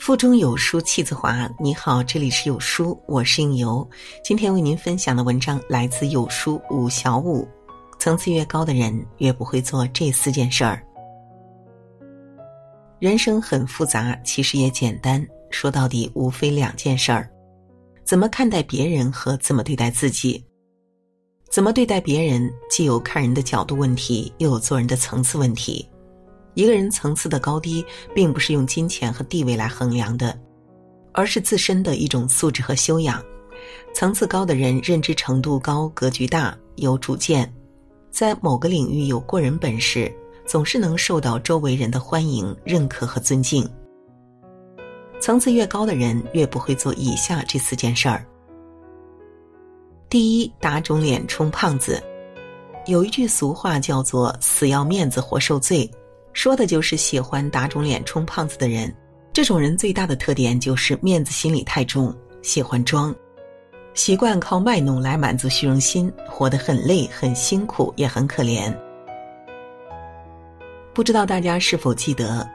腹中有书气自华。你好，这里是有书，我是应由。今天为您分享的文章来自有书五小五。层次越高的人，越不会做这四件事儿。人生很复杂，其实也简单。说到底，无非两件事儿：怎么看待别人和怎么对待自己。怎么对待别人，既有看人的角度问题，又有做人的层次问题。一个人层次的高低，并不是用金钱和地位来衡量的，而是自身的一种素质和修养。层次高的人，认知程度高，格局大，有主见，在某个领域有过人本事，总是能受到周围人的欢迎、认可和尊敬。层次越高的人，越不会做以下这四件事儿。第一，打肿脸充胖子。有一句俗话叫做“死要面子活受罪”。说的就是喜欢打肿脸充胖子的人。这种人最大的特点就是面子心理太重，喜欢装，习惯靠卖弄来满足虚荣心，活得很累、很辛苦，也很可怜。不知道大家是否记得，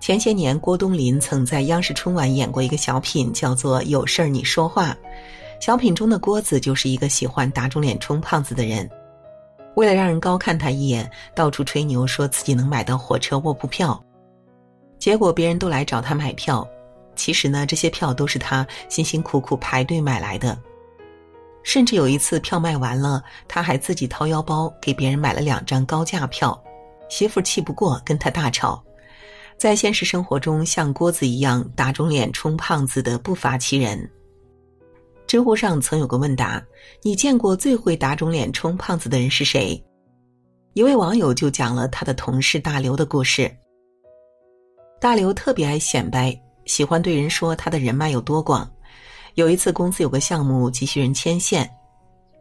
前些年郭冬临曾在央视春晚演过一个小品，叫做《有事儿你说话》。小品中的郭子就是一个喜欢打肿脸充胖子的人。为了让人高看他一眼，到处吹牛说自己能买到火车卧铺票，结果别人都来找他买票。其实呢，这些票都是他辛辛苦苦排队买来的。甚至有一次票卖完了，他还自己掏腰包给别人买了两张高价票。媳妇气不过，跟他大吵。在现实生活中，像郭子一样打肿脸充胖子的不乏其人。知乎上曾有个问答：“你见过最会打肿脸充胖子的人是谁？”一位网友就讲了他的同事大刘的故事。大刘特别爱显摆，喜欢对人说他的人脉有多广。有一次公司有个项目急需人牵线，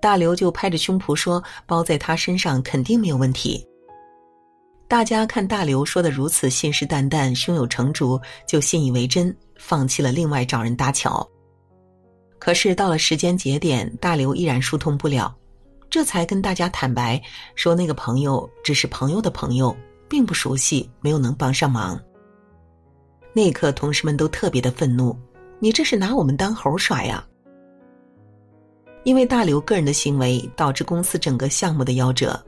大刘就拍着胸脯说：“包在他身上肯定没有问题。”大家看大刘说的如此信誓旦旦、胸有成竹，就信以为真，放弃了另外找人搭桥。可是到了时间节点，大刘依然疏通不了，这才跟大家坦白说，那个朋友只是朋友的朋友，并不熟悉，没有能帮上忙。那一刻，同事们都特别的愤怒：“你这是拿我们当猴耍呀！”因为大刘个人的行为导致公司整个项目的夭折，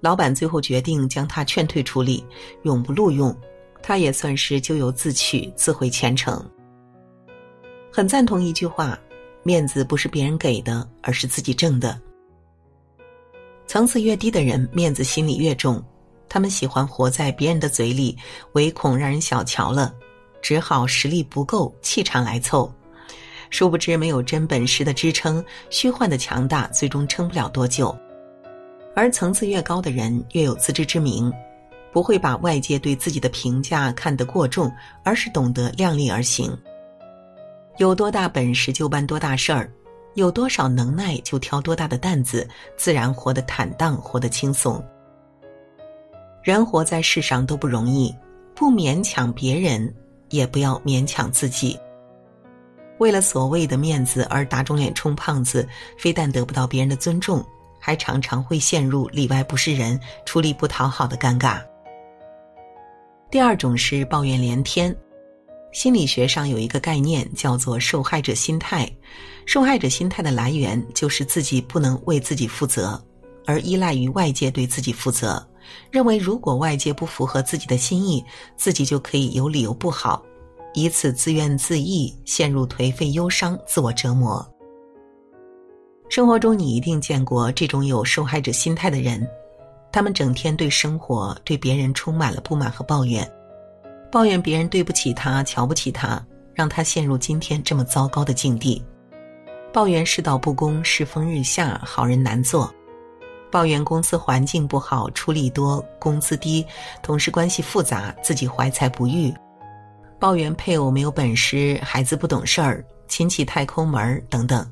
老板最后决定将他劝退处理，永不录用，他也算是咎由自取，自毁前程。很赞同一句话。面子不是别人给的，而是自己挣的。层次越低的人，面子心理越重，他们喜欢活在别人的嘴里，唯恐让人小瞧了，只好实力不够，气场来凑。殊不知，没有真本事的支撑，虚幻的强大最终撑不了多久。而层次越高的人，越有自知之明，不会把外界对自己的评价看得过重，而是懂得量力而行。有多大本事就办多大事儿，有多少能耐就挑多大的担子，自然活得坦荡，活得轻松。人活在世上都不容易，不勉强别人，也不要勉强自己。为了所谓的面子而打肿脸充胖子，非但得不到别人的尊重，还常常会陷入里外不是人、出力不讨好的尴尬。第二种是抱怨连天。心理学上有一个概念叫做受害者心态，受害者心态的来源就是自己不能为自己负责，而依赖于外界对自己负责，认为如果外界不符合自己的心意，自己就可以有理由不好，以此自怨自艾，陷入颓废、忧伤、自我折磨。生活中你一定见过这种有受害者心态的人，他们整天对生活、对别人充满了不满和抱怨。抱怨别人对不起他、瞧不起他，让他陷入今天这么糟糕的境地；抱怨世道不公、世风日下、好人难做；抱怨公司环境不好、出力多、工资低、同事关系复杂、自己怀才不遇；抱怨配偶没有本事、孩子不懂事儿、亲戚太抠门儿等等。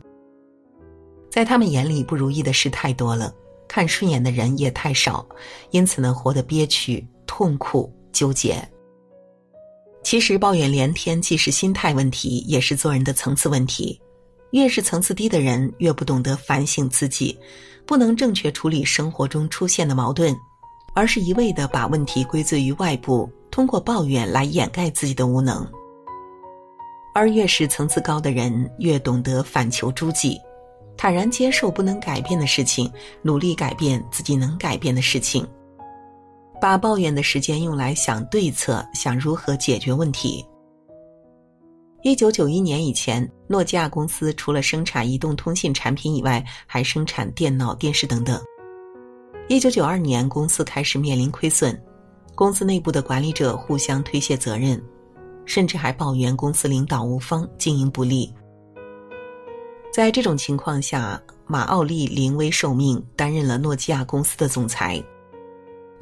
在他们眼里，不如意的事太多了，看顺眼的人也太少，因此呢，活得憋屈、痛苦、纠结。其实抱怨连天，既是心态问题，也是做人的层次问题。越是层次低的人，越不懂得反省自己，不能正确处理生活中出现的矛盾，而是一味的把问题归罪于外部，通过抱怨来掩盖自己的无能。而越是层次高的人，越懂得反求诸己，坦然接受不能改变的事情，努力改变自己能改变的事情。把抱怨的时间用来想对策，想如何解决问题。一九九一年以前，诺基亚公司除了生产移动通信产品以外，还生产电脑、电视等等。一九九二年，公司开始面临亏损，公司内部的管理者互相推卸责任。甚至还抱怨公司领导无方、经营不力。在这种情况下，马奥利临危受命，担任了诺基亚公司的总裁。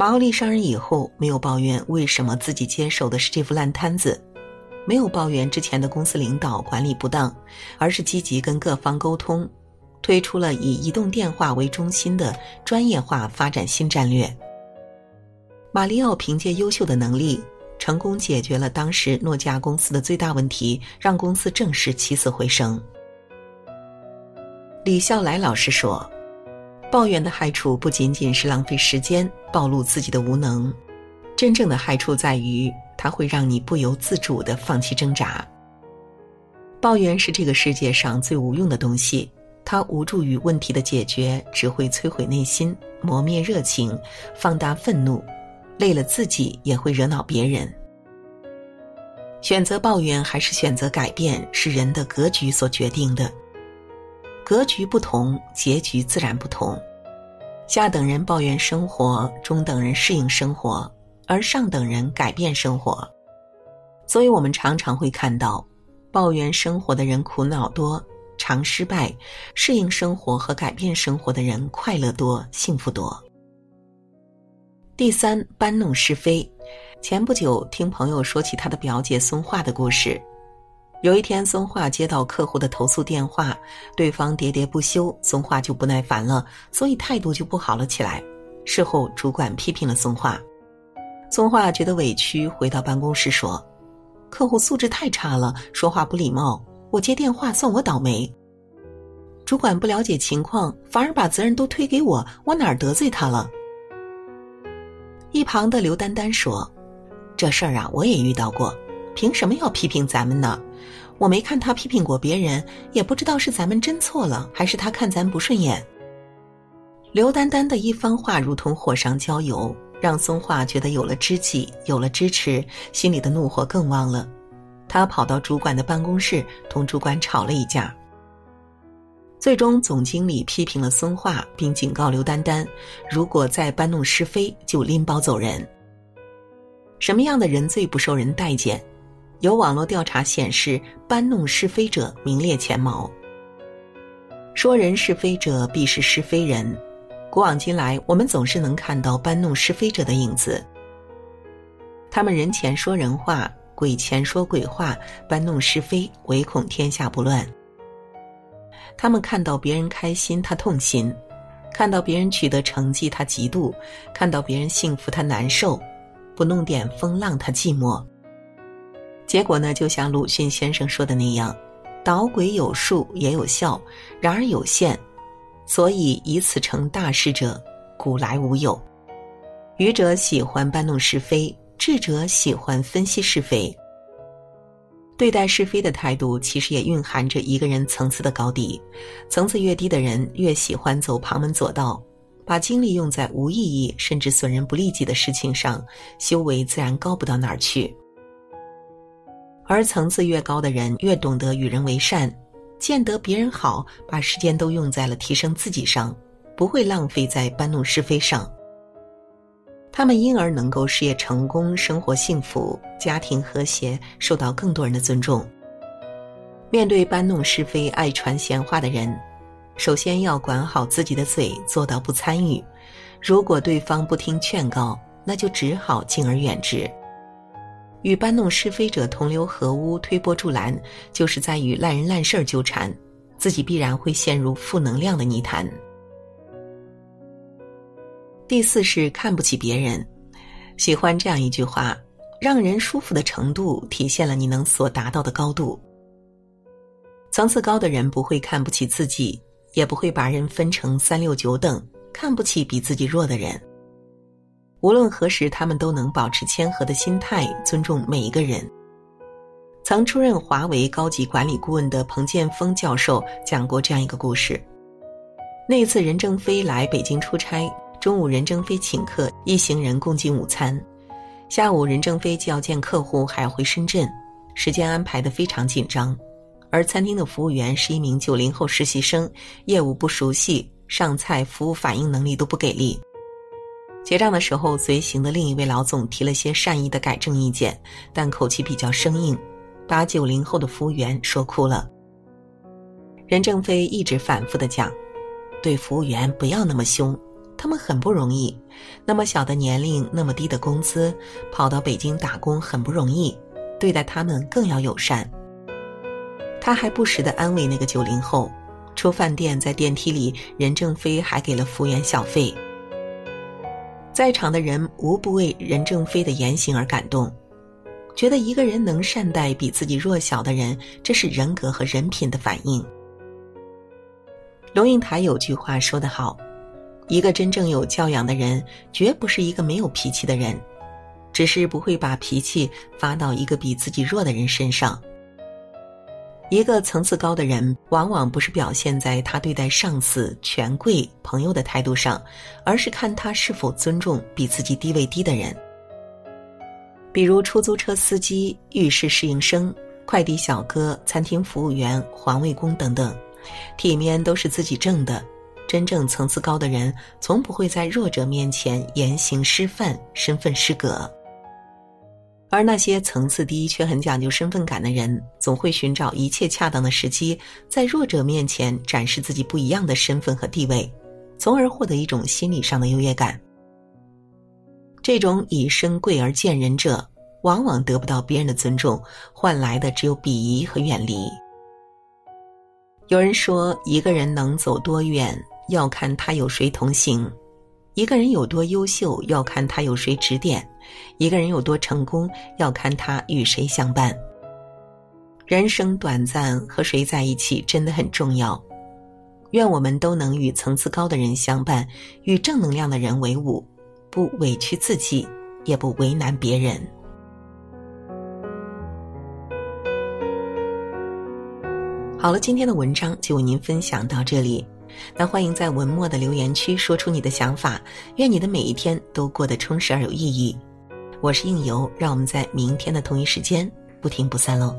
马奥利上任以后，没有抱怨为什么自己接手的是这副烂摊子，没有抱怨之前的公司领导管理不当，而是积极跟各方沟通，推出了以移动电话为中心的专业化发展新战略。马里奥凭借优秀的能力。成功解决了当时诺基亚公司的最大问题，让公司正式起死回生。李笑来老师说：“抱怨的害处不仅仅是浪费时间、暴露自己的无能，真正的害处在于它会让你不由自主的放弃挣扎。抱怨是这个世界上最无用的东西，它无助于问题的解决，只会摧毁内心、磨灭热情、放大愤怒。”累了自己也会惹恼别人。选择抱怨还是选择改变，是人的格局所决定的。格局不同，结局自然不同。下等人抱怨生活，中等人适应生活，而上等人改变生活。所以我们常常会看到，抱怨生活的人苦恼多，常失败；适应生活和改变生活的人快乐多，幸福多。第三，搬弄是非。前不久听朋友说起他的表姐松化的故事。有一天，松化接到客户的投诉电话，对方喋喋不休，松化就不耐烦了，所以态度就不好了起来。事后，主管批评了松化，松化觉得委屈，回到办公室说：“客户素质太差了，说话不礼貌，我接电话算我倒霉。”主管不了解情况，反而把责任都推给我，我哪儿得罪他了？一旁的刘丹丹说：“这事儿啊，我也遇到过，凭什么要批评咱们呢？我没看他批评过别人，也不知道是咱们真错了，还是他看咱不顺眼。”刘丹丹的一番话如同火上浇油，让松化觉得有了知己，有了支持，心里的怒火更旺了。他跑到主管的办公室，同主管吵了一架。最终，总经理批评了孙化，并警告刘丹丹：如果再搬弄是非，就拎包走人。什么样的人最不受人待见？有网络调查显示，搬弄是非者名列前茅。说人是非者，必是是非人。古往今来，我们总是能看到搬弄是非者的影子。他们人前说人话，鬼前说鬼话，搬弄是非，唯恐天下不乱。他们看到别人开心，他痛心；看到别人取得成绩，他嫉妒；看到别人幸福，他难受。不弄点风浪，他寂寞。结果呢，就像鲁迅先生说的那样：“捣鬼有术也有效，然而有限。所以以此成大事者，古来无有。愚者喜欢搬弄是非，智者喜欢分析是非。”对待是非的态度，其实也蕴含着一个人层次的高低。层次越低的人，越喜欢走旁门左道，把精力用在无意义甚至损人不利己的事情上，修为自然高不到哪儿去。而层次越高的人，越懂得与人为善，见得别人好，把时间都用在了提升自己上，不会浪费在搬弄是非上。他们因而能够事业成功、生活幸福、家庭和谐，受到更多人的尊重。面对搬弄是非、爱传闲话的人，首先要管好自己的嘴，做到不参与。如果对方不听劝告，那就只好敬而远之。与搬弄是非者同流合污、推波助澜，就是在与烂人烂事儿纠缠，自己必然会陷入负能量的泥潭。第四是看不起别人，喜欢这样一句话：让人舒服的程度，体现了你能所达到的高度。层次高的人不会看不起自己，也不会把人分成三六九等，看不起比自己弱的人。无论何时，他们都能保持谦和的心态，尊重每一个人。曾出任华为高级管理顾问的彭建峰教授讲过这样一个故事：那次任正非来北京出差，中午任正非请客，一行人共进午餐。下午任正非既要见客户，还要回深圳，时间安排的非常紧张。而餐厅的服务员是一名九零后实习生，业务不熟悉，上菜服务反应能力都不给力。结账的时候，随行的另一位老总提了些善意的改正意见，但口气比较生硬，把九零后的服务员说哭了。任正非一直反复的讲，对服务员不要那么凶，他们很不容易，那么小的年龄，那么低的工资，跑到北京打工很不容易，对待他们更要友善。他还不时的安慰那个九零后，出饭店在电梯里，任正非还给了服务员小费。在场的人无不为任正非的言行而感动，觉得一个人能善待比自己弱小的人，这是人格和人品的反应。龙应台有句话说得好：“一个真正有教养的人，绝不是一个没有脾气的人，只是不会把脾气发到一个比自己弱的人身上。”一个层次高的人，往往不是表现在他对待上司、权贵、朋友的态度上，而是看他是否尊重比自己地位低的人。比如出租车司机、浴室侍应生、快递小哥、餐厅服务员、环卫工等等，体面都是自己挣的。真正层次高的人，从不会在弱者面前言行失范、身份失格。而那些层次低却很讲究身份感的人，总会寻找一切恰当的时机，在弱者面前展示自己不一样的身份和地位，从而获得一种心理上的优越感。这种以身贵而贱人者，往往得不到别人的尊重，换来的只有鄙夷和远离。有人说，一个人能走多远，要看他有谁同行。一个人有多优秀，要看他有谁指点；一个人有多成功，要看他与谁相伴。人生短暂，和谁在一起真的很重要。愿我们都能与层次高的人相伴，与正能量的人为伍，不委屈自己，也不为难别人。好了，今天的文章就为您分享到这里。那欢迎在文末的留言区说出你的想法，愿你的每一天都过得充实而有意义。我是应由，让我们在明天的同一时间不听不散喽。